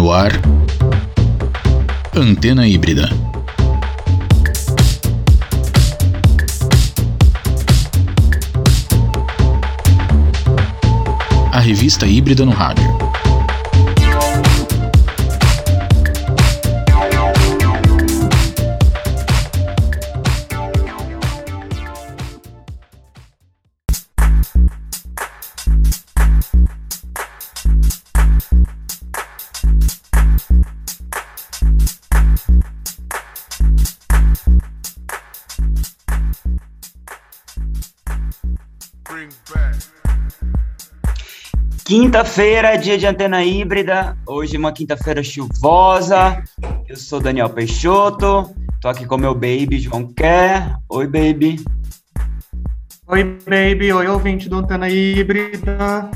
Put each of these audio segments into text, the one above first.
No ar, Antena Híbrida. A revista híbrida no rádio. Quinta-feira, dia de antena híbrida. Hoje uma quinta-feira chuvosa. Eu sou Daniel Peixoto. Tô aqui com meu baby João Quer. Oi, baby. Oi, baby. Oi, ouvinte do Antena Híbrida.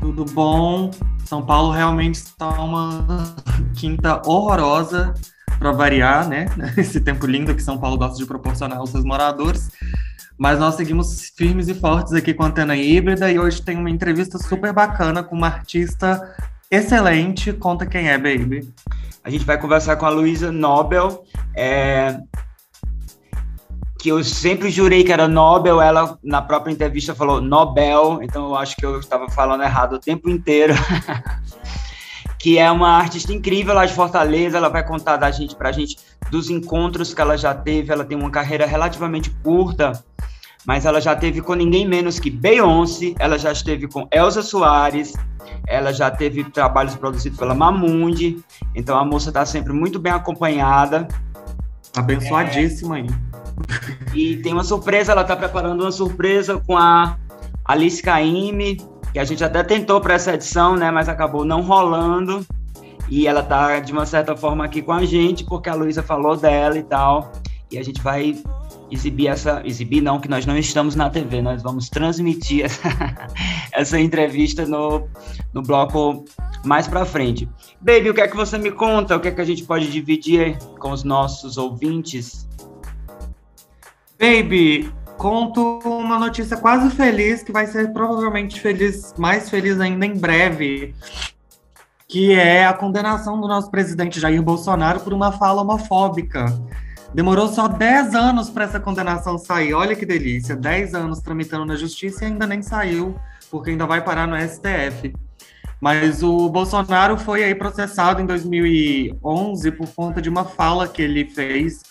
Tudo bom? São Paulo realmente está uma quinta horrorosa para variar, né? Esse tempo lindo que São Paulo gosta de proporcionar aos seus moradores. Mas nós seguimos firmes e fortes aqui com a Antena Híbrida e hoje tem uma entrevista super bacana com uma artista excelente. Conta quem é, baby. A gente vai conversar com a Luísa Nobel, é... que eu sempre jurei que era Nobel, ela na própria entrevista falou Nobel, então eu acho que eu estava falando errado o tempo inteiro. que é uma artista incrível lá de Fortaleza, ela vai contar da gente, pra gente dos encontros que ela já teve, ela tem uma carreira relativamente curta, mas ela já teve com ninguém menos que Beyoncé, ela já esteve com Elza Soares, ela já teve trabalhos produzidos pela Mamundi, então a moça está sempre muito bem acompanhada. Abençoadíssima é... aí. E tem uma surpresa, ela está preparando uma surpresa com a Alice Caime, que a gente até tentou para essa edição, né, mas acabou não rolando. E ela tá de uma certa forma aqui com a gente, porque a Luísa falou dela e tal. E a gente vai exibir essa. Exibir não, que nós não estamos na TV, nós vamos transmitir essa, essa entrevista no, no bloco mais para frente. Baby, o que é que você me conta? O que é que a gente pode dividir com os nossos ouvintes? Baby, conto uma notícia quase feliz, que vai ser provavelmente feliz, mais feliz ainda em breve, que é a condenação do nosso presidente Jair Bolsonaro por uma fala homofóbica. Demorou só 10 anos para essa condenação sair. Olha que delícia. 10 anos tramitando na justiça e ainda nem saiu, porque ainda vai parar no STF. Mas o Bolsonaro foi aí processado em 2011 por conta de uma fala que ele fez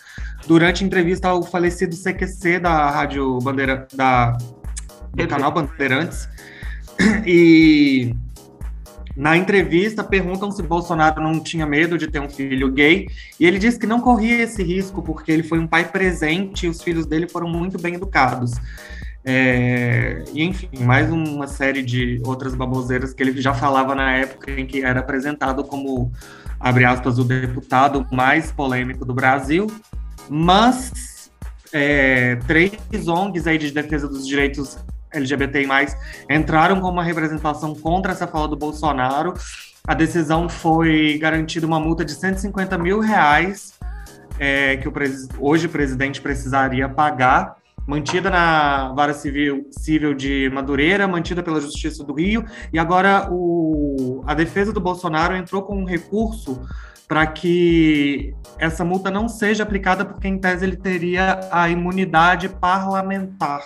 durante entrevista ao falecido CQC da Rádio Bandeira da do canal Bandeirantes. E na entrevista, perguntam se Bolsonaro não tinha medo de ter um filho gay, e ele disse que não corria esse risco porque ele foi um pai presente e os filhos dele foram muito bem educados. É, e enfim, mais uma série de outras baboseiras que ele já falava na época em que era apresentado como, abre aspas, o deputado mais polêmico do Brasil. Mas é, três ONGs aí de defesa dos direitos LGBTI+, entraram com uma representação contra essa fala do Bolsonaro. A decisão foi garantida uma multa de 150 mil reais é, que o hoje o presidente precisaria pagar, mantida na Vara Civil, Civil de Madureira, mantida pela Justiça do Rio, e agora o, a defesa do Bolsonaro entrou com um recurso para que essa multa não seja aplicada, porque em tese ele teria a imunidade parlamentar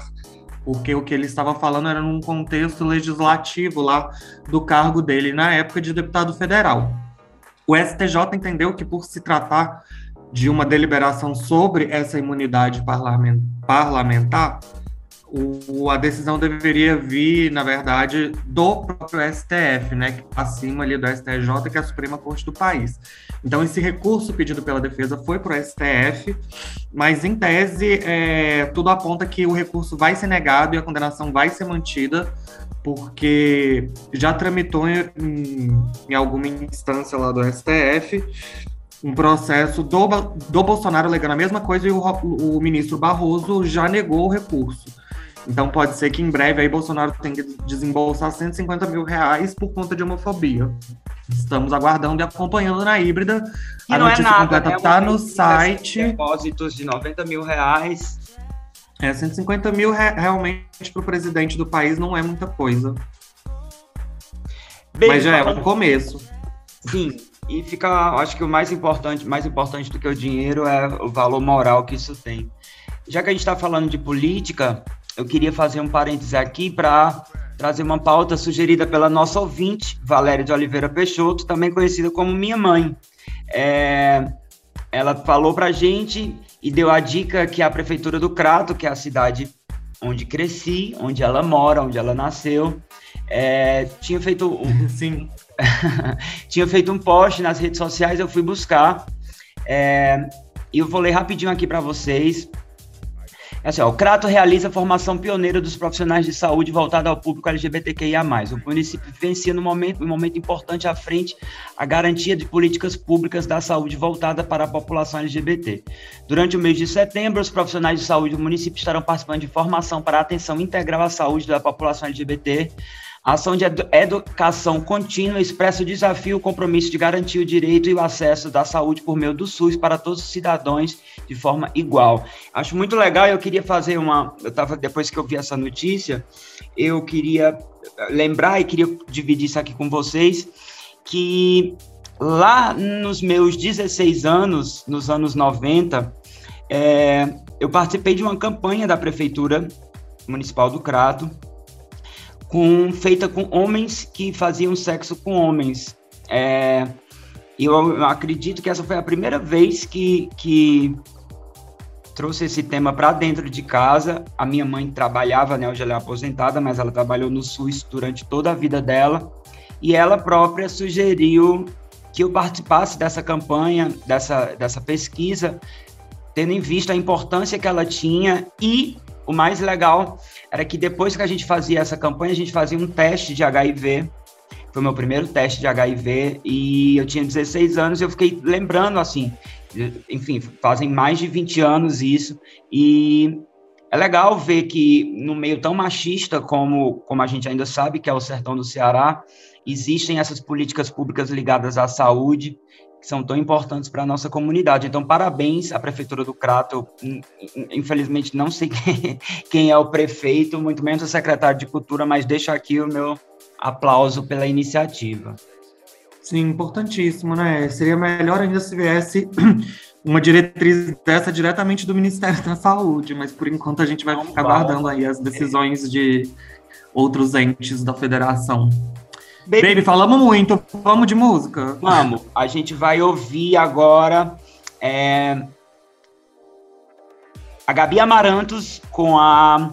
porque o que ele estava falando era num contexto legislativo lá do cargo dele na época de deputado federal. O STJ entendeu que, por se tratar de uma deliberação sobre essa imunidade parlamentar, o, a decisão deveria vir, na verdade, do próprio STF, né, acima ali do STJ, que é a Suprema Corte do país. Então, esse recurso pedido pela defesa foi para o STF, mas, em tese, é, tudo aponta que o recurso vai ser negado e a condenação vai ser mantida, porque já tramitou em, em alguma instância lá do STF um processo do, do Bolsonaro alegando a mesma coisa e o, o ministro Barroso já negou o recurso. Então pode ser que em breve aí Bolsonaro tenha que desembolsar 150 mil reais por conta de homofobia. Estamos aguardando e acompanhando na híbrida. a notícia é nada, completa né? está no site. Depósitos de 90 mil reais. É, 150 mil re realmente para o presidente do país não é muita coisa. Bem, Mas já é um começo. Sim. E fica, acho que o mais importante, mais importante do que o dinheiro é o valor moral que isso tem. Já que a gente está falando de política, eu queria fazer um parêntese aqui para trazer uma pauta sugerida pela nossa ouvinte, Valéria de Oliveira Peixoto, também conhecida como minha mãe. É, ela falou para a gente e deu a dica que a prefeitura do Crato, que é a cidade onde cresci, onde ela mora, onde ela nasceu, é, tinha feito um, Sim. tinha feito um post nas redes sociais, eu fui buscar é, e eu vou ler rapidinho aqui para vocês é assim, ó, o Crato realiza a formação pioneira dos profissionais de saúde voltada ao público LGBTQIA+. O município vivencia no momento, um momento importante à frente a garantia de políticas públicas da saúde voltada para a população LGBT. Durante o mês de setembro, os profissionais de saúde do município estarão participando de formação para a atenção integral à saúde da população LGBT, a ação de educação contínua expressa o desafio e o compromisso de garantir o direito e o acesso da saúde por meio do SUS para todos os cidadãos de forma igual. Acho muito legal, eu queria fazer uma, eu tava depois que eu vi essa notícia, eu queria lembrar e queria dividir isso aqui com vocês que lá nos meus 16 anos, nos anos 90, é, eu participei de uma campanha da prefeitura municipal do Crato com, feita com homens que faziam sexo com homens. É, eu acredito que essa foi a primeira vez que, que trouxe esse tema para dentro de casa. A minha mãe trabalhava, né, hoje ela é aposentada, mas ela trabalhou no SUS durante toda a vida dela. E ela própria sugeriu que eu participasse dessa campanha, dessa, dessa pesquisa, tendo em vista a importância que ela tinha e o mais legal era que depois que a gente fazia essa campanha, a gente fazia um teste de HIV. Foi meu primeiro teste de HIV e eu tinha 16 anos e eu fiquei lembrando assim, enfim, fazem mais de 20 anos isso e é legal ver que no meio tão machista como, como a gente ainda sabe que é o sertão do Ceará, existem essas políticas públicas ligadas à saúde que são tão importantes para a nossa comunidade. Então, parabéns à Prefeitura do Crato. Infelizmente, não sei quem é o prefeito, muito menos o secretário de Cultura, mas deixo aqui o meu aplauso pela iniciativa. Sim, importantíssimo, né? Seria melhor ainda se viesse uma diretriz dessa diretamente do Ministério da Saúde, mas por enquanto a gente vai ficar aguardando aí as decisões de outros entes da federação. Baby, Baby, falamos muito, vamos de música? Vamos, a gente vai ouvir agora é, a Gabi Amarantos com a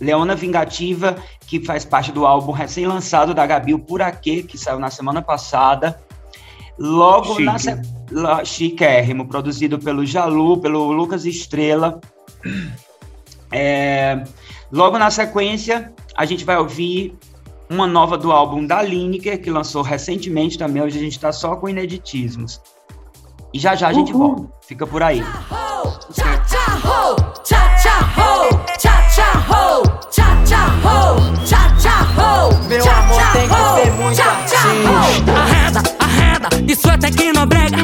Leona Vingativa, que faz parte do álbum recém-lançado da Gabi, o Por Aquê, que saiu na semana passada. Logo Chique. na se... Chiquérrimo, produzido pelo Jalu, pelo Lucas Estrela. É... Logo na sequência, a gente vai ouvir uma nova do álbum da Lineker, que lançou recentemente também. Hoje a gente tá só com ineditismos. E já já a gente Uhul. volta. Fica por aí. Meu amor tem que ser muito assim. Arreda, arreda, isso é tecnobrega.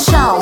show.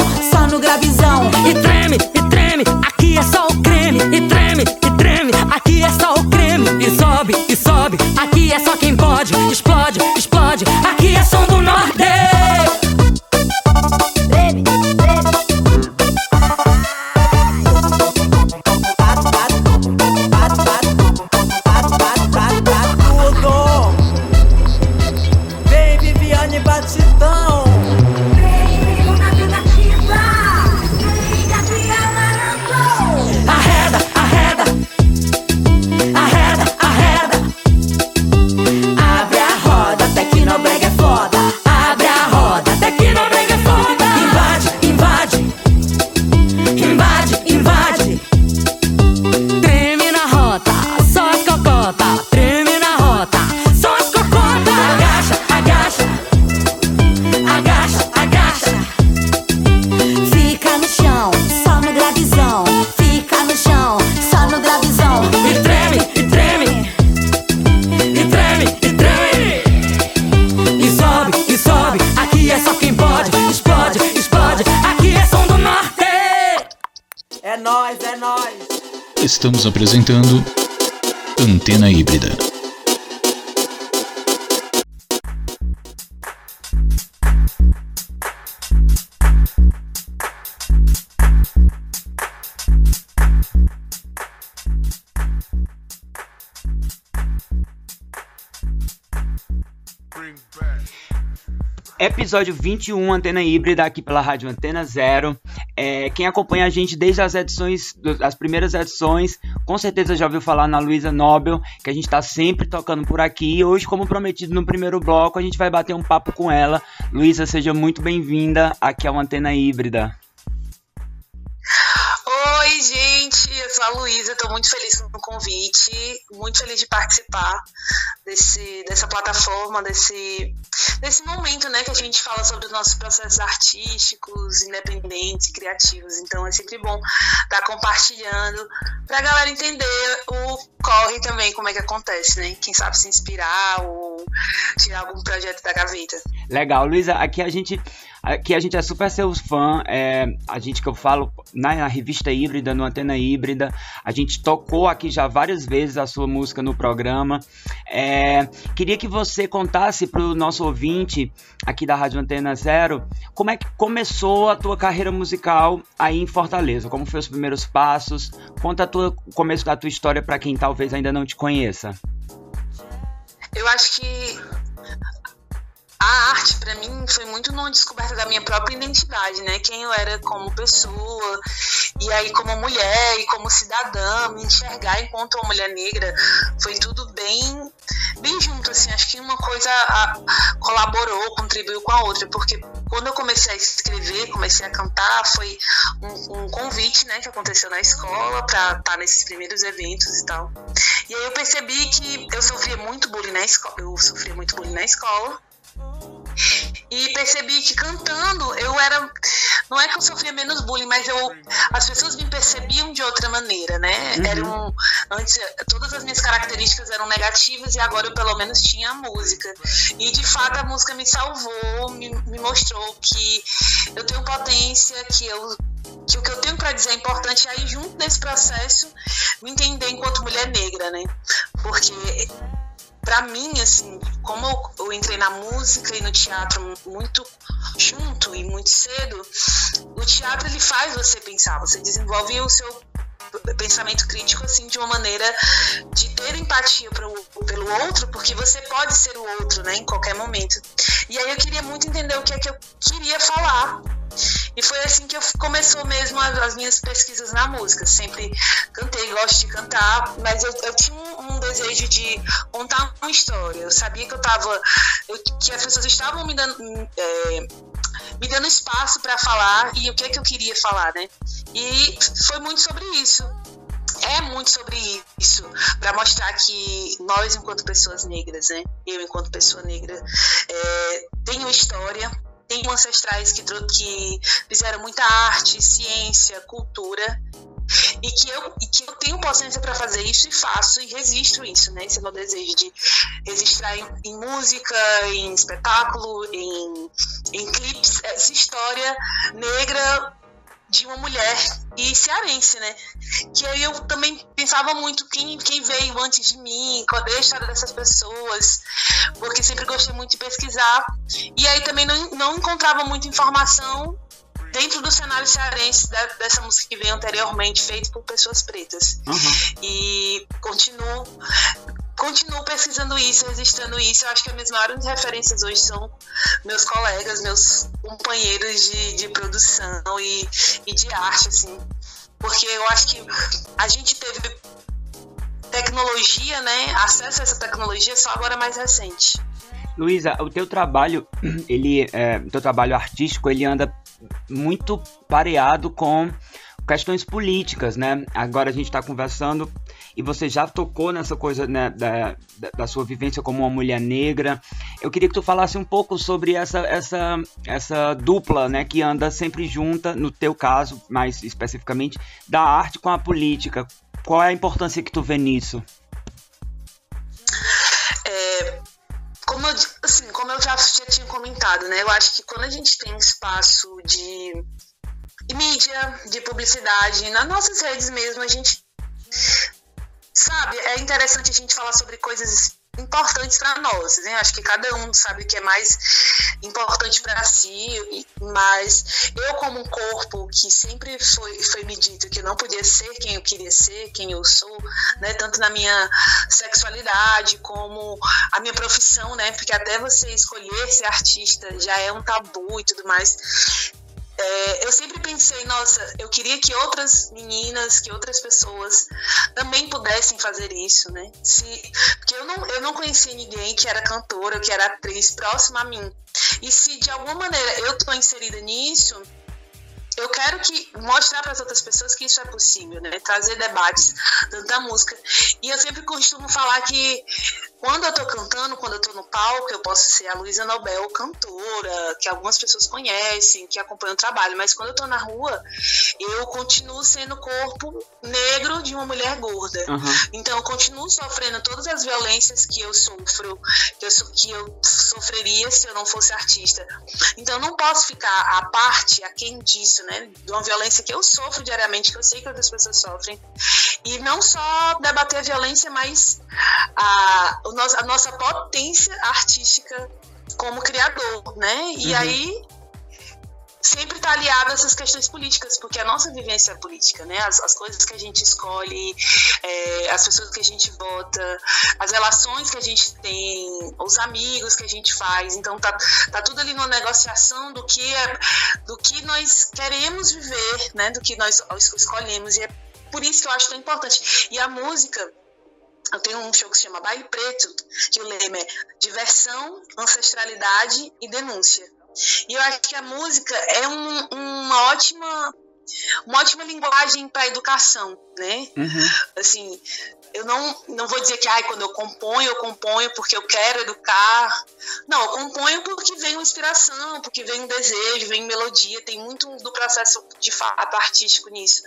Estamos apresentando Antena Híbrida. Episódio 21, Antena Híbrida, aqui pela Rádio Antena Zero. É, quem acompanha a gente desde as edições, as primeiras edições, com certeza já ouviu falar na Luísa Nobel, que a gente está sempre tocando por aqui. E hoje, como prometido no primeiro bloco, a gente vai bater um papo com ela. Luísa, seja muito bem-vinda aqui ao Antena Híbrida. Oi, gente, eu sou a Luísa, estou muito feliz com o convite, muito feliz de participar desse, dessa plataforma, desse, desse momento né, que a gente fala sobre os nossos processos artísticos, independentes, criativos. Então é sempre bom estar tá compartilhando para a galera entender o corre também, como é que acontece, né? Quem sabe se inspirar ou tirar algum projeto da gaveta. Legal, Luísa, aqui a gente Aqui a gente é super seu fã, é, a gente que eu falo na, na, revista híbrida, no Antena Híbrida, a gente tocou aqui já várias vezes a sua música no programa. É, queria que você contasse para o nosso ouvinte aqui da Rádio Antena Zero como é que começou a tua carreira musical aí em Fortaleza, como foram os primeiros passos, conta tua, o começo da tua história para quem talvez ainda não te conheça. Eu acho que a arte para mim foi muito numa descoberta da minha própria identidade, né? Quem eu era como pessoa e aí como mulher e como cidadã, me enxergar enquanto uma mulher negra foi tudo bem bem junto assim. Acho que uma coisa a, colaborou, contribuiu com a outra, porque quando eu comecei a escrever, comecei a cantar, foi um, um convite, né, que aconteceu na escola para estar tá nesses primeiros eventos e tal. E aí eu percebi que eu sofria muito bullying na escola, eu sofria muito bullying na escola e percebi que cantando eu era. Não é que eu sofria menos bullying, mas eu, as pessoas me percebiam de outra maneira, né? Uhum. Eram, antes, todas as minhas características eram negativas e agora eu pelo menos tinha a música. E de fato a música me salvou, me, me mostrou que eu tenho potência, que eu que o que eu tenho para dizer é importante aí junto nesse processo me entender enquanto mulher negra, né? Porque para mim, assim, como eu, entrei na música e no teatro muito junto e muito cedo, o teatro ele faz você pensar, você desenvolve o seu pensamento crítico assim de uma maneira de ter empatia pro, pelo outro, porque você pode ser o outro, né, em qualquer momento. E aí eu queria muito entender o que é que eu queria falar e foi assim que eu começou mesmo as, as, minhas pesquisas na música. Sempre cantei, gosto de cantar, mas eu, eu tinha um, um, desejo de contar uma história. Eu sabia que eu tava. Eu, que as pessoas estavam me dando. É, me dando espaço para falar e o que é que eu queria falar, né? E foi muito sobre isso é muito sobre isso, para mostrar que nós, enquanto pessoas negras, né, eu, enquanto pessoa negra, é, tenho história, tenho ancestrais que, que fizeram muita arte, ciência, cultura, e que eu, e que eu tenho potência para fazer isso e faço e registro isso, né? Esse é o meu desejo de registrar em, em música, em espetáculo, em, em clipes, essa história negra de uma mulher e cearense, né? Que aí eu também pensava muito quem, quem veio antes de mim, qual é a história dessas pessoas, porque sempre gostei muito de pesquisar. E aí também não, não encontrava muita informação dentro do cenário cearense da, dessa música que veio anteriormente, feita por pessoas pretas. Uhum. E continuo continuo pesquisando isso, registrando isso. Eu acho que as minhas maiores referências hoje são meus colegas, meus companheiros de, de produção e, e de arte, assim. Porque eu acho que a gente teve tecnologia, né? Acesso a essa tecnologia só agora mais recente. Luísa, o teu trabalho, ele, é, teu trabalho artístico, ele anda muito pareado com questões políticas, né? Agora a gente está conversando e você já tocou nessa coisa né, da, da sua vivência como uma mulher negra. Eu queria que tu falasse um pouco sobre essa, essa, essa dupla, né, que anda sempre junta, no teu caso, mais especificamente, da arte com a política. Qual é a importância que tu vê nisso? É, como eu, assim, como eu já, já tinha comentado, né? Eu acho que quando a gente tem espaço de mídia, de publicidade, nas nossas redes mesmo, a gente sabe, é interessante a gente falar sobre coisas importantes para nós, né? Acho que cada um sabe o que é mais importante para si, mas eu como um corpo que sempre foi foi me dito que eu não podia ser quem eu queria ser, quem eu sou, né? Tanto na minha sexualidade como a minha profissão, né? Porque até você escolher ser artista já é um tabu e tudo mais. É, eu sempre pensei, nossa, eu queria que outras meninas, que outras pessoas também pudessem fazer isso, né? Se, porque eu não, eu não conhecia ninguém que era cantora, que era atriz próxima a mim. E se de alguma maneira eu estou inserida nisso, eu quero que mostrar para as outras pessoas que isso é possível, né? Trazer debates dentro da música. E eu sempre costumo falar que quando eu tô cantando, quando eu tô no palco, eu posso ser a Luísa Nobel cantora, que algumas pessoas conhecem, que acompanham o trabalho, mas quando eu tô na rua, eu continuo sendo o corpo negro de uma mulher gorda. Uhum. Então eu continuo sofrendo todas as violências que eu sofro, que eu, que eu sofreria se eu não fosse artista. Então eu não posso ficar à parte, a quem disso, né? De uma violência que eu sofro diariamente, que eu sei que outras pessoas sofrem. E não só debater a violência, mas a a nossa potência artística como criador, né? E uhum. aí sempre está aliado a essas questões políticas, porque a nossa vivência é política, né? As, as coisas que a gente escolhe, é, as pessoas que a gente vota, as relações que a gente tem, os amigos que a gente faz. Então tá, tá tudo ali numa negociação do que é, do que nós queremos viver, né? Do que nós escolhemos. E é por isso que eu acho tão importante. E a música eu tenho um show que se chama Baile Preto, que o lema é diversão, ancestralidade e denúncia. E eu acho que a música é um, uma ótima uma ótima linguagem para educação, né? Uhum. Assim, eu não, não vou dizer que ai, quando eu componho, eu componho porque eu quero educar. Não, eu componho porque vem uma inspiração, porque vem um desejo, vem melodia, tem muito do processo de fato artístico nisso.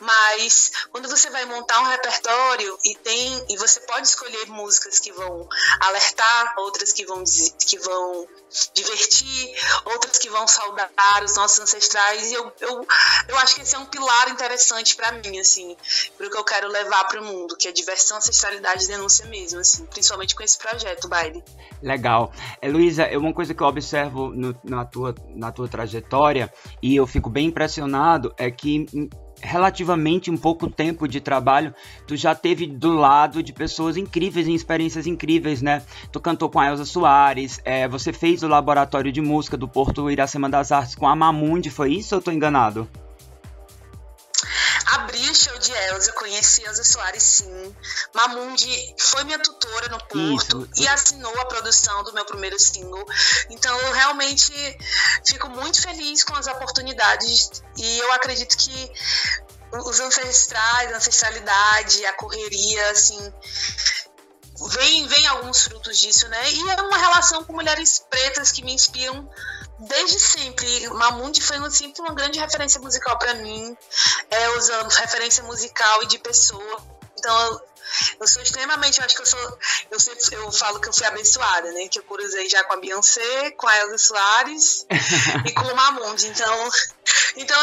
Mas quando você vai montar um repertório e tem e você pode escolher músicas que vão alertar, outras que vão que vão divertir, outras que vão saudar os nossos ancestrais. E eu, eu, eu acho que esse é um pilar interessante para mim, assim, para o que eu quero levar para o mundo, que é diversão, ancestralidade e denúncia mesmo, assim, principalmente com esse projeto, Baile. Legal. É, Luísa, é uma coisa que eu observo no, na, tua, na tua trajetória e eu fico bem impressionado é que relativamente um pouco tempo de trabalho, tu já teve do lado de pessoas incríveis, em experiências incríveis, né? Tu cantou com a Elza Soares, é, você fez o laboratório de música do Porto Iracema das Artes com a Mamundi, foi isso ou eu tô enganado? Abri show de Elza, conheci Elza Soares sim. Mamundi foi minha tutora no Porto Isso. e assinou a produção do meu primeiro single. Então eu realmente fico muito feliz com as oportunidades e eu acredito que os ancestrais, a ancestralidade, a correria, assim, vem, vem alguns frutos disso, né? E é uma relação com mulheres pretas que me inspiram desde sempre. Mamundi foi sempre uma grande referência musical para mim, é, usando referência musical e de pessoa. Então, eu, eu sou extremamente, eu acho que eu sou, eu sempre eu falo que eu fui abençoada, né? Que eu cruzei já com a Beyoncé, com a Elza Soares e com o Mamundi. Então, então,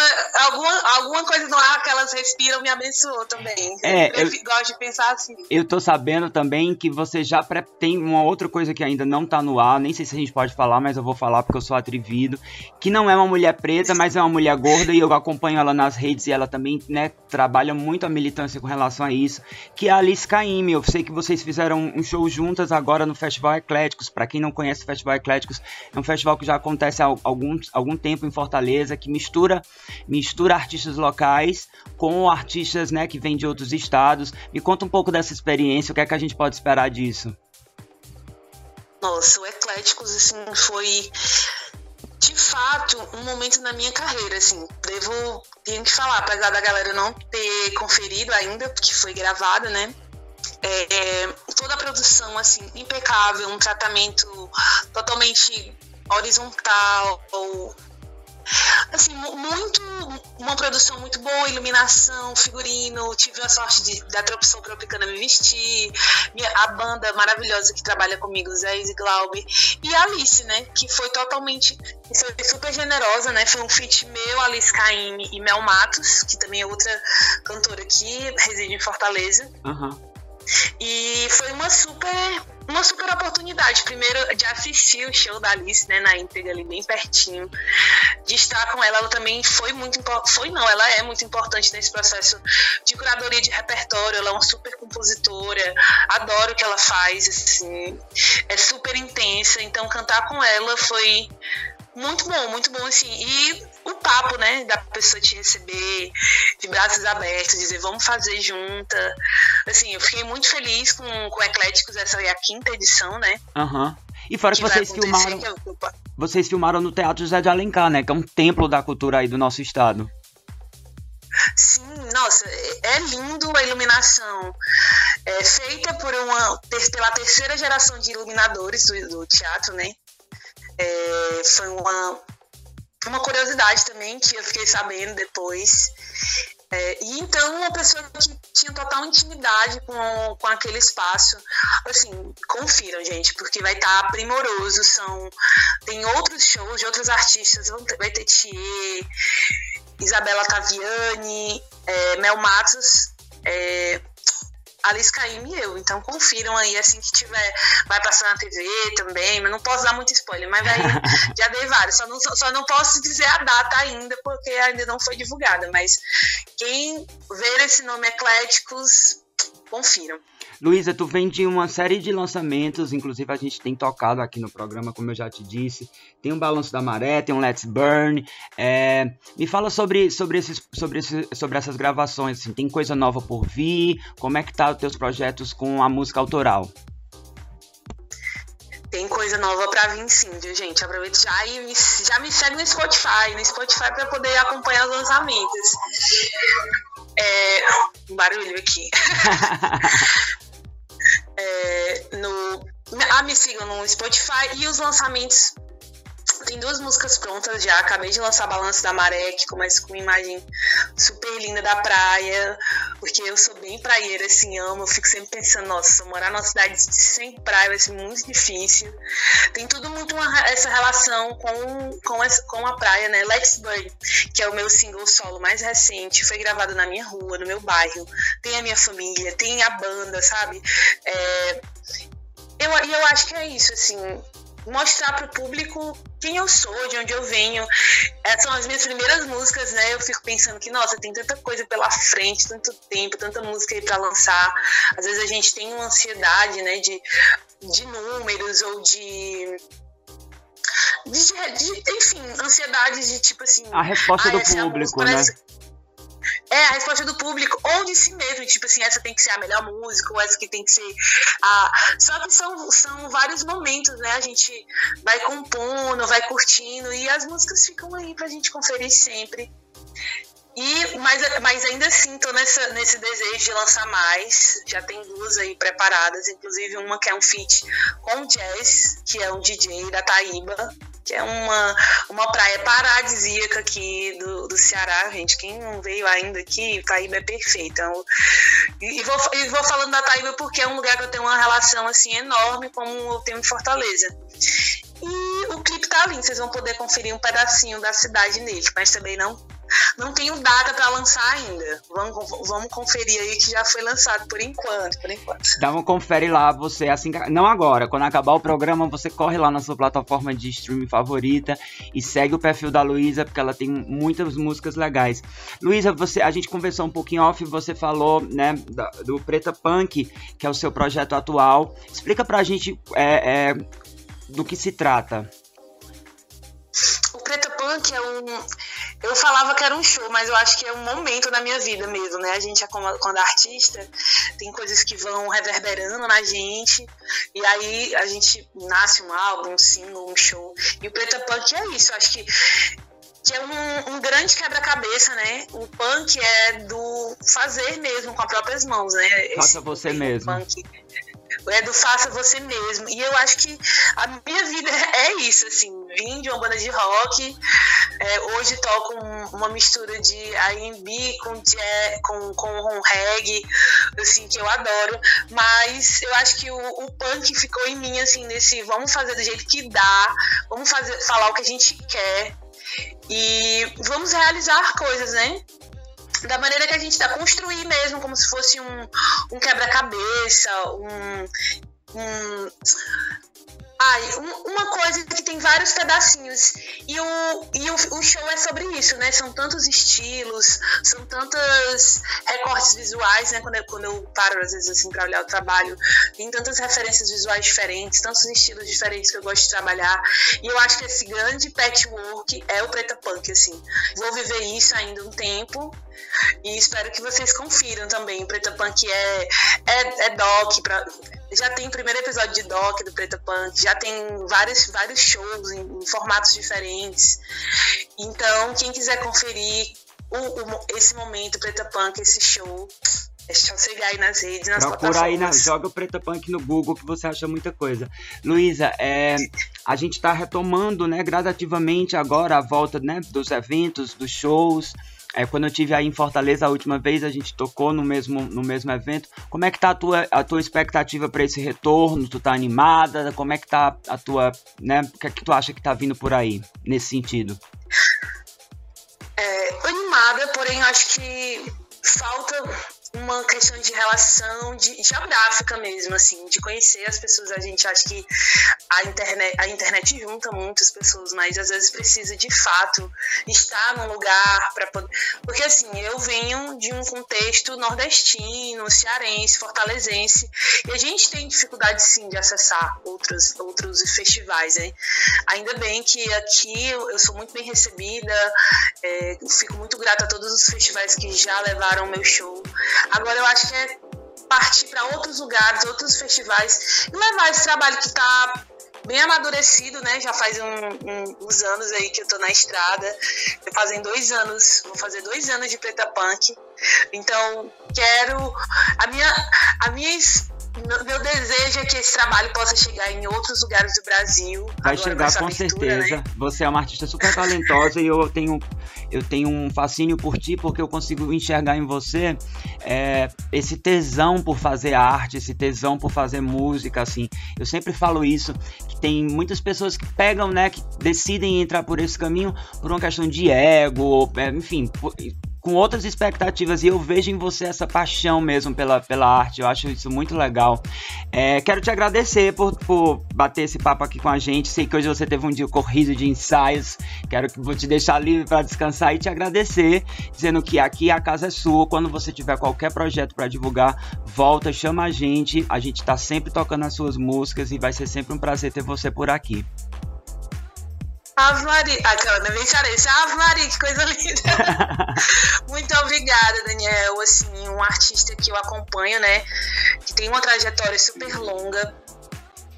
alguma, alguma coisa no ar que elas respiram me abençoou também. É, eu, eu gosto de pensar assim. Eu tô sabendo também que você já tem uma outra coisa que ainda não tá no ar, nem sei se a gente pode falar, mas eu vou falar porque eu sou atrevido, que não é uma mulher preta, mas é uma mulher gorda e eu acompanho ela nas redes e ela também, né, trabalha muito a militância com relação a isso, que é a Alice Caymmi. Eu sei que vocês fizeram um show juntas agora no Festival Ecléticos. Para quem não conhece o Festival Ecléticos, é um festival que já acontece há algum, algum tempo em Fortaleza, que mistura mistura artistas locais com artistas né, que vêm de outros estados. Me conta um pouco dessa experiência, o que é que a gente pode esperar disso? Nossa, o Ecléticos assim, foi de fato um momento na minha carreira, assim, devo tenho que falar, apesar da galera não ter conferido ainda, porque foi gravada, né? É, é, toda a produção assim impecável, um tratamento totalmente horizontal, assim, muito, uma produção muito boa, iluminação, figurino, tive a sorte de, da Tropção Tropicana me vestir, a banda maravilhosa que trabalha comigo, Zé e Glaube, e a Alice, né, que foi totalmente, foi super generosa, né, foi um feat meu, Alice Caime e Mel Matos, que também é outra cantora que reside em Fortaleza. Uhum. E foi uma super uma super oportunidade, primeiro, de assistir o show da Alice, né, na íntegra ali, bem pertinho. De estar com ela, ela também foi muito importante, foi não, ela é muito importante nesse processo de curadoria de repertório, ela é uma super compositora, adoro o que ela faz, assim, é super intensa, então cantar com ela foi muito bom, muito bom, assim. E o papo, né, da pessoa te receber de braços abertos, dizer vamos fazer junta. Assim, eu fiquei muito feliz com, com Ecléticos, essa é a quinta edição, né? Aham. Uhum. E fora que, que vocês filmaram. Que eu... Vocês filmaram no Teatro José de Alencar, né? Que é um templo da cultura aí do nosso estado. Sim, nossa, é lindo a iluminação. É feita por uma, pela terceira geração de iluminadores do, do teatro, né? É, foi uma, uma curiosidade também que eu fiquei sabendo depois. É, e então uma pessoa que tinha total intimidade com, com aquele espaço, assim, confiram, gente, porque vai estar tá primoroso. São, tem outros shows de outros artistas, vai ter Thier, Isabela Taviani, é, Mel Matos, é, Alice Caim e eu. Então confiram aí assim que tiver. Vai passar na TV também, mas não posso dar muito spoiler, mas vai, já dei vários. Só não, só não posso dizer a data ainda, porque ainda não foi divulgada. Mas quem ver esse nome Ecléticos, confiram. Luísa, tu vem de uma série de lançamentos, inclusive a gente tem tocado aqui no programa, como eu já te disse. Tem um Balanço da Maré, tem um Let's Burn. É, me fala sobre, sobre, esses, sobre, esses, sobre essas gravações. Assim, tem coisa nova por vir? Como é que tá os teus projetos com a música autoral? Tem coisa nova pra vir sim, viu, gente? Aproveita já e me, já me segue no Spotify, no Spotify pra poder acompanhar os lançamentos. É, um barulho aqui. é, no, ah, me sigam no Spotify e os lançamentos tem duas músicas prontas já. Acabei de lançar Balanço da Maré, que começa com uma imagem super linda da praia. Porque eu sou bem praieira, assim, amo. Eu fico sempre pensando, nossa, morar numa cidade sem praia vai ser muito difícil. Tem tudo muito uma, essa relação com, com, essa, com a praia, né? Let's Burn, que é o meu single solo mais recente. Foi gravado na minha rua, no meu bairro. Tem a minha família, tem a banda, sabe? É, eu, e eu acho que é isso, assim mostrar para o público quem eu sou, de onde eu venho. Essas são as minhas primeiras músicas, né? Eu fico pensando que, nossa, tem tanta coisa pela frente, tanto tempo, tanta música aí para lançar. Às vezes a gente tem uma ansiedade, né, de, de números ou de de, de, enfim, ansiedade de tipo assim. A resposta ah, do público, né? Parece, é, a resposta do público, ou de si mesmo, tipo assim, essa tem que ser a melhor música, ou essa que tem que ser a. Só que são, são vários momentos, né? A gente vai compondo, vai curtindo, e as músicas ficam aí pra gente conferir sempre. E, mas, mas ainda assim, tô nessa, nesse desejo de lançar mais. Já tem duas aí preparadas, inclusive uma que é um feat com o Jazz, que é um DJ da Taíba, que é uma, uma praia paradisíaca aqui do, do Ceará, gente. Quem não veio ainda aqui, Taíba é perfeita. Então, e, e, vou, e vou falando da Taíba porque é um lugar que eu tenho uma relação assim enorme, como eu tenho em Fortaleza. E o clipe tá lindo, vocês vão poder conferir um pedacinho da cidade nele, mas também não não tenho data para lançar ainda. Vamos, vamos conferir aí que já foi lançado por enquanto, por enquanto. Uma confere lá, você assim, não agora, quando acabar o programa, você corre lá na sua plataforma de streaming favorita e segue o perfil da Luísa, porque ela tem muitas músicas legais. Luísa, você, a gente conversou um pouquinho off, você falou, né, do Preta Punk, que é o seu projeto atual. Explica pra gente é, é, do que se trata. O Preta Punk é um eu falava que era um show, mas eu acho que é um momento na minha vida mesmo, né? A gente, é quando é artista, tem coisas que vão reverberando na gente, e aí a gente nasce um álbum, um single, um show. E o Preta Punk é isso, eu acho que que é um, um grande quebra-cabeça, né? O punk é do fazer mesmo com as próprias mãos, né? Faça você mesmo. Punk é do faça você mesmo. E eu acho que a minha vida é isso, assim, vim de uma banda de rock, É, hoje toco um, uma mistura de R&B com, jazz, com, com reggae, assim, que eu adoro. Mas eu acho que o, o punk ficou em mim, assim, nesse vamos fazer do jeito que dá, vamos fazer, falar o que a gente quer e vamos realizar coisas, né? da maneira que a gente está construir mesmo, como se fosse um, um quebra-cabeça, um, um Ai, uma coisa que tem vários pedacinhos. E, o, e o, o, show é sobre isso, né? São tantos estilos, são tantos recortes visuais, né? Quando eu, quando eu paro, às vezes, assim, pra olhar o trabalho, tem tantas referências visuais diferentes, tantos estilos diferentes que eu gosto de trabalhar. E eu acho que esse grande patchwork é o Preta Punk, assim. Vou viver isso ainda um tempo. E espero que vocês confiram também. O Preta Punk é, é, é doc, pra, já tem o primeiro episódio de doc do Preta Punk, já tem vários, vários shows em, em formatos diferentes. Então, quem quiser conferir o, o, esse momento Preta Punk, esse show, é só chegar aí nas redes, nas Procura aí, na, joga o Preta Punk no Google que você acha muita coisa. Luísa, é, a gente está retomando, né, gradativamente agora a volta, né, dos eventos, dos shows. É, quando eu tive aí em Fortaleza a última vez, a gente tocou no mesmo, no mesmo evento. Como é que tá a tua, a tua expectativa para esse retorno? Tu tá animada? Como é que tá a tua, né? O que é que tu acha que tá vindo por aí nesse sentido? É, animada, porém acho que falta uma questão de relação de, geográfica mesmo, assim, de conhecer as pessoas. A gente acha que a internet, a internet junta muitas pessoas, mas às vezes precisa de fato estar num lugar para poder. Porque assim, eu venho de um contexto nordestino, cearense, fortalezense, e a gente tem dificuldade sim de acessar outros, outros festivais, né? Ainda bem que aqui eu, sou muito bem recebida, é, fico muito grata a todos os festivais que já levaram meu show Agora eu acho que é partir para outros lugares, outros festivais e levar esse trabalho que está bem amadurecido, né? Já faz um, um, uns anos aí que eu tô na estrada. Fazem dois anos, vou fazer dois anos de Preta Punk. Então, quero. A minha, a minha meu desejo é que esse trabalho possa chegar em outros lugares do Brasil. Vai chegar com aventura, certeza. Né? Você é uma artista super talentosa e eu tenho, eu tenho um fascínio por ti porque eu consigo enxergar em você é, esse tesão por fazer arte, esse tesão por fazer música, assim. Eu sempre falo isso, que tem muitas pessoas que pegam, né, que decidem entrar por esse caminho por uma questão de ego, é, enfim, por, com outras expectativas e eu vejo em você essa paixão mesmo pela, pela arte. Eu acho isso muito legal. É, quero te agradecer por, por bater esse papo aqui com a gente. Sei que hoje você teve um dia corrido de ensaios. Quero que vou te deixar livre para descansar e te agradecer, dizendo que aqui a casa é sua. Quando você tiver qualquer projeto para divulgar, volta, chama a gente. A gente está sempre tocando as suas músicas e vai ser sempre um prazer ter você por aqui. Ave Maria. Aquela, não vem carência. Ave Maria, que coisa linda. Muito obrigada, Daniel. Assim, um artista que eu acompanho, né? Que tem uma trajetória super longa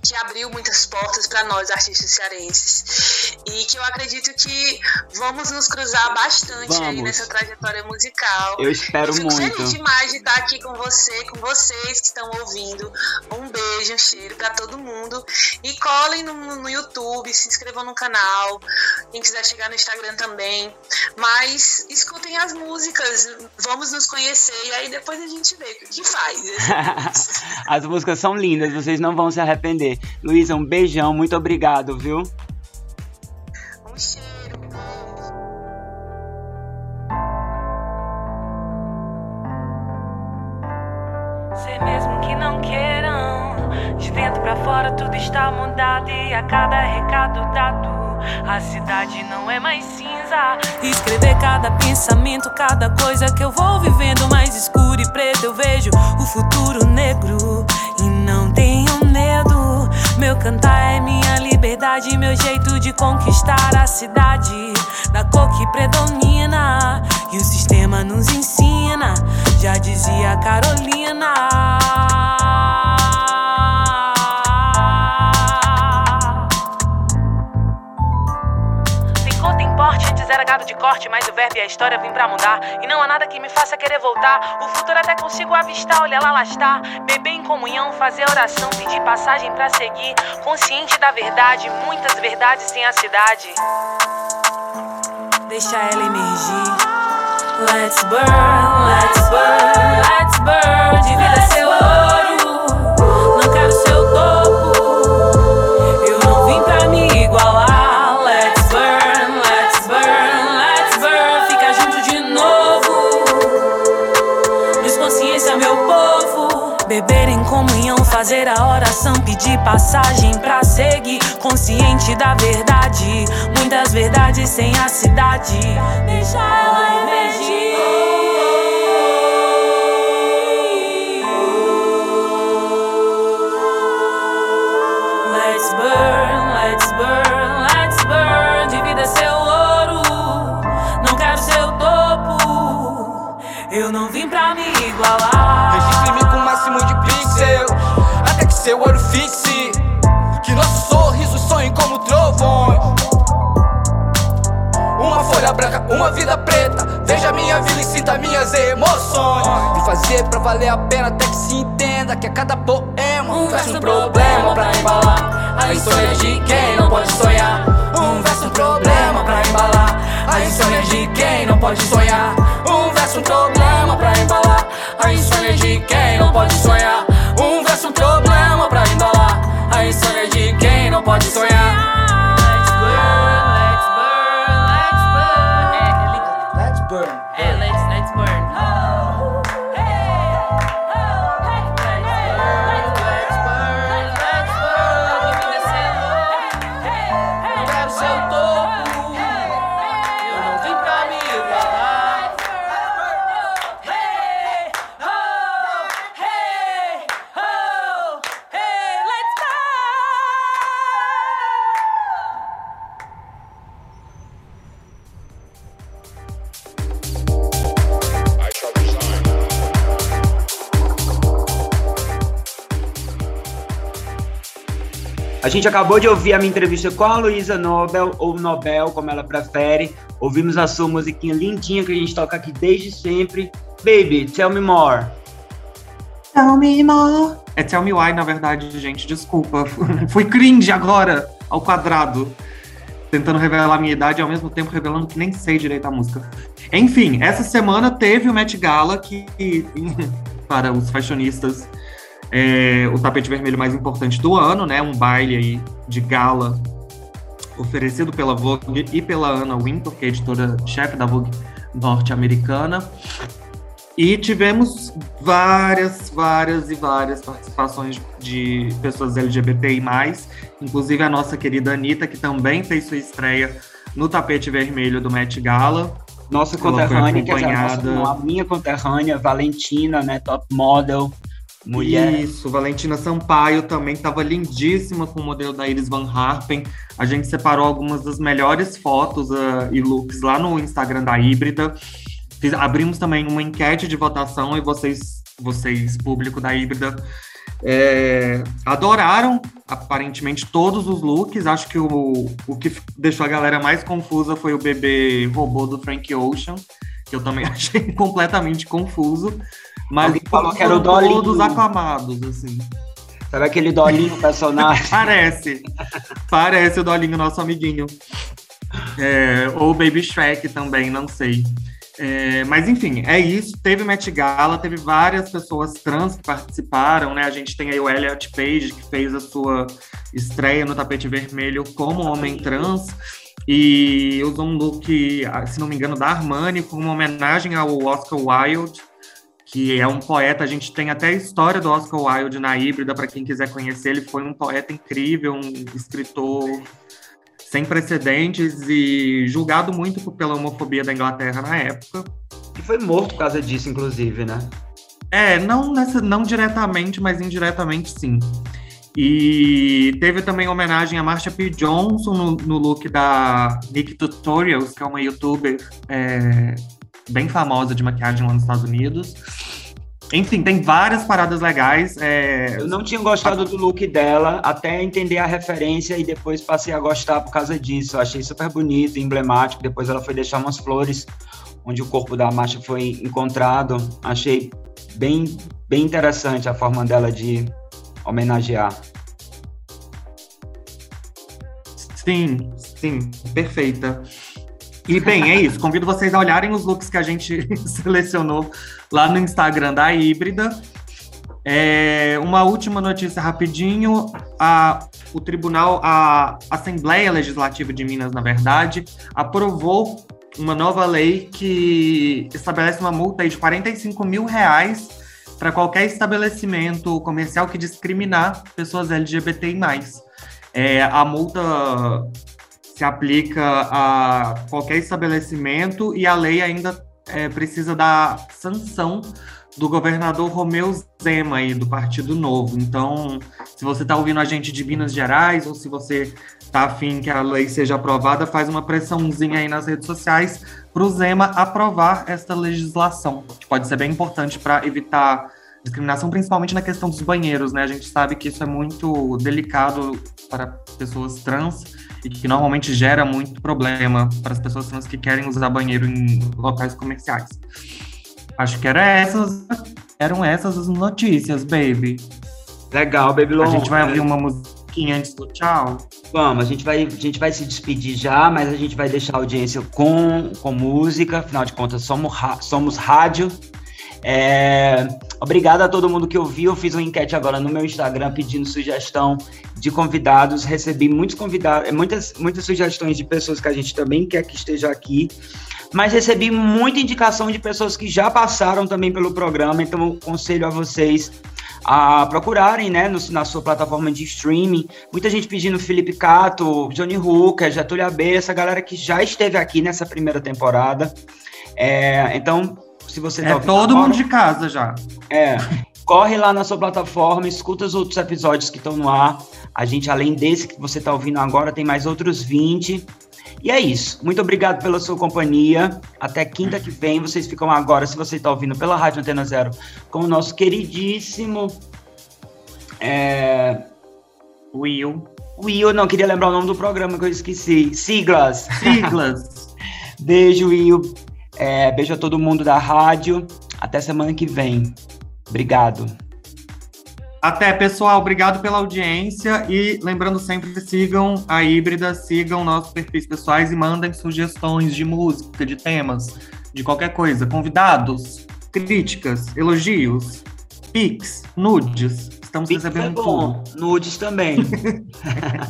que abriu muitas portas para nós artistas cearenses e que eu acredito que vamos nos cruzar bastante vamos. aí nessa trajetória musical. Eu espero eu fico muito. feliz demais de estar aqui com você, com vocês que estão ouvindo. Um beijo, um cheiro para todo mundo e colhem no, no YouTube, se inscrevam no canal. Quem quiser chegar no Instagram também, mas escutem as músicas, vamos nos conhecer e aí depois a gente vê o que faz. as músicas são lindas, vocês não vão se arrepender. Luísa, um beijão, muito obrigado, viu? Um cheiro. Ser mesmo que não queiram, de dentro para fora tudo está mudado e a cada recado dado. A cidade não é mais cinza. Escrever cada pensamento, cada coisa que eu vou vivendo mais escuro e preto. Eu vejo o futuro negro Meu cantar é minha liberdade, meu jeito de conquistar a cidade. Da cor que predomina e o sistema nos ensina. Já dizia Carolina. Era gado de corte, mas o verbo e a história vim pra mudar. E não há nada que me faça querer voltar. O futuro até consigo avistar, olha lá, lá está. Beber em comunhão, fazer oração, pedir passagem pra seguir. Consciente da verdade, muitas verdades tem a cidade. Deixa ela emergir. Let's burn, let's burn, let's burn. De vida seu ouro, não quero seu fazer a oração, pedir passagem pra seguir. Consciente da verdade, muitas verdades sem a cidade. Deixa ela emergir. Branca, uma vida preta. Veja minha vida e sinta minhas emoções. E fazer pra valer a pena até que se entenda Que a cada poema um verso um problema pra embalar. A insônia de quem não pode sonhar. Um verso um problema pra embalar. A insônia de quem não pode sonhar. Um verso um problema pra embalar. A insônia de quem não pode sonhar. Um verso um problema pra embalar. A insônia de quem não pode sonhar A gente acabou de ouvir a minha entrevista com a Luísa Nobel, ou Nobel, como ela prefere. Ouvimos a sua musiquinha lindinha que a gente toca aqui desde sempre. Baby, tell me more. Tell me more. É Tell Me Why, na verdade, gente. Desculpa. Fui cringe agora, ao quadrado. Tentando revelar a minha idade e ao mesmo tempo revelando que nem sei direito a música. Enfim, essa semana teve o Met Gala, que, para os fashionistas, é o tapete vermelho mais importante do ano, né? Um baile aí de gala oferecido pela Vogue e pela Anna Wintour, que é editora-chefe da Vogue norte-americana. E tivemos várias, várias e várias participações de pessoas LGBTI+, inclusive a nossa querida Anitta, que também fez sua estreia no tapete vermelho do Met Gala. Nossa conterrânea, quer dizer, a, nossa, a minha conterrânea, Valentina, né? Top model, mulher. Isso, Valentina Sampaio também estava lindíssima com o modelo da Iris Van Harpen. A gente separou algumas das melhores fotos ah, e looks lá no Instagram da Híbrida. Fiz- abrimos também uma enquete de votação e vocês, vocês público da Híbrida, é, adoraram aparentemente todos os looks. Acho que o, o que deixou a galera mais confusa foi o bebê robô do Frank Ocean, que eu também achei completamente confuso. Mas Alguém falou que era o Dolinho. todos aclamados, assim. Sabe aquele dolinho personagem? Parece. Parece o Dolinho, nosso amiguinho. É, ou o Baby Shrek também, não sei. É, mas enfim, é isso. Teve Met Gala, teve várias pessoas trans que participaram, né? A gente tem aí o Elliot Page, que fez a sua estreia no tapete vermelho como homem trans. E usou um look, se não me engano, da Armani, como uma homenagem ao Oscar Wilde, que é um poeta. A gente tem até a história do Oscar Wilde na híbrida, para quem quiser conhecer. Ele foi um poeta incrível, um escritor sem precedentes e julgado muito pela homofobia da Inglaterra na época. Que foi morto por causa disso, inclusive, né? É, não, nessa, não diretamente, mas indiretamente sim. E teve também homenagem a Marsha P. Johnson no, no look da Nick Tutorials, que é uma youtuber é, bem famosa de maquiagem lá nos Estados Unidos. Enfim, tem várias paradas legais. é, Eu não tinha gostado do look dela, até entender a referência e depois passei a gostar por causa disso. Eu achei super bonito, emblemático. Depois ela foi deixar umas flores onde o corpo da marcha foi encontrado. Achei bem, bem interessante a forma dela de homenagear. Sim, sim, perfeita. E bem, é isso. Convido vocês a olharem os looks que a gente selecionou lá no Instagram da Híbrida. É, uma última notícia rapidinho: a, o Tribunal, a Assembleia Legislativa de Minas, na verdade, aprovou uma nova lei que estabelece uma multa de 45 mil reais para qualquer estabelecimento comercial que discriminar pessoas LGBTI+. É, a multa se aplica a qualquer estabelecimento e a lei ainda é, precisa da sanção do governador Romeu Zema aí, do Partido Novo. Então, se você está ouvindo a gente de Minas Gerais ou se você está afim que a lei seja aprovada, faz uma pressãozinha aí nas redes sociais para o Zema aprovar esta legislação, que pode ser bem importante para evitar discriminação, principalmente na questão dos banheiros, né? A gente sabe que isso é muito delicado para pessoas trans e que normalmente gera muito problema para as pessoas trans que querem usar banheiro em locais comerciais. Acho que era essas, eram essas as notícias, baby. Legal, Baby Long. A gente vai ouvir uma musiquinha antes do tchau. Vamos, a gente, vai, a gente vai se despedir já, mas a gente vai deixar a audiência com, com música, afinal de contas, somos, somos rádio. É, obrigado a todo mundo que ouviu. Eu fiz uma enquete agora no meu Instagram pedindo sugestão de convidados. Recebi muitos convidados, muitas, muitas sugestões de pessoas que a gente também quer que esteja aqui. Mas recebi muita indicação de pessoas que já passaram também pelo programa, então eu aconselho a vocês a procurarem, né, no, na sua plataforma de streaming. Muita gente pedindo Felipe Cato, Johnny Hooker, Getúlio AB, essa galera que já esteve aqui nessa primeira temporada. É, então, se você tá É todo agora, mundo de casa já. É. Corre lá na sua plataforma, escuta os outros episódios que estão no ar. A gente, além desse que você está ouvindo agora, tem mais outros 20. E é isso. Muito obrigado pela sua companhia. Até quinta que vem. Vocês ficam agora, se você está ouvindo pela Rádio Antena Zero, com o nosso queridíssimo. É... Will. Will, não queria lembrar o nome do programa que eu esqueci. Siglas. Siglas. Beijo, Will. É, beijo a todo mundo da rádio. Até semana que vem. Obrigado. Até, pessoal. Obrigado pela audiência. E lembrando sempre, sigam a Híbrida, sigam nossos perfis pessoais e mandem sugestões de música, de temas, de qualquer coisa. Convidados, críticas, elogios, pics, nudes. Estamos Pix recebendo é bom. tudo. Nudes também.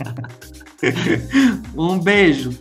um beijo.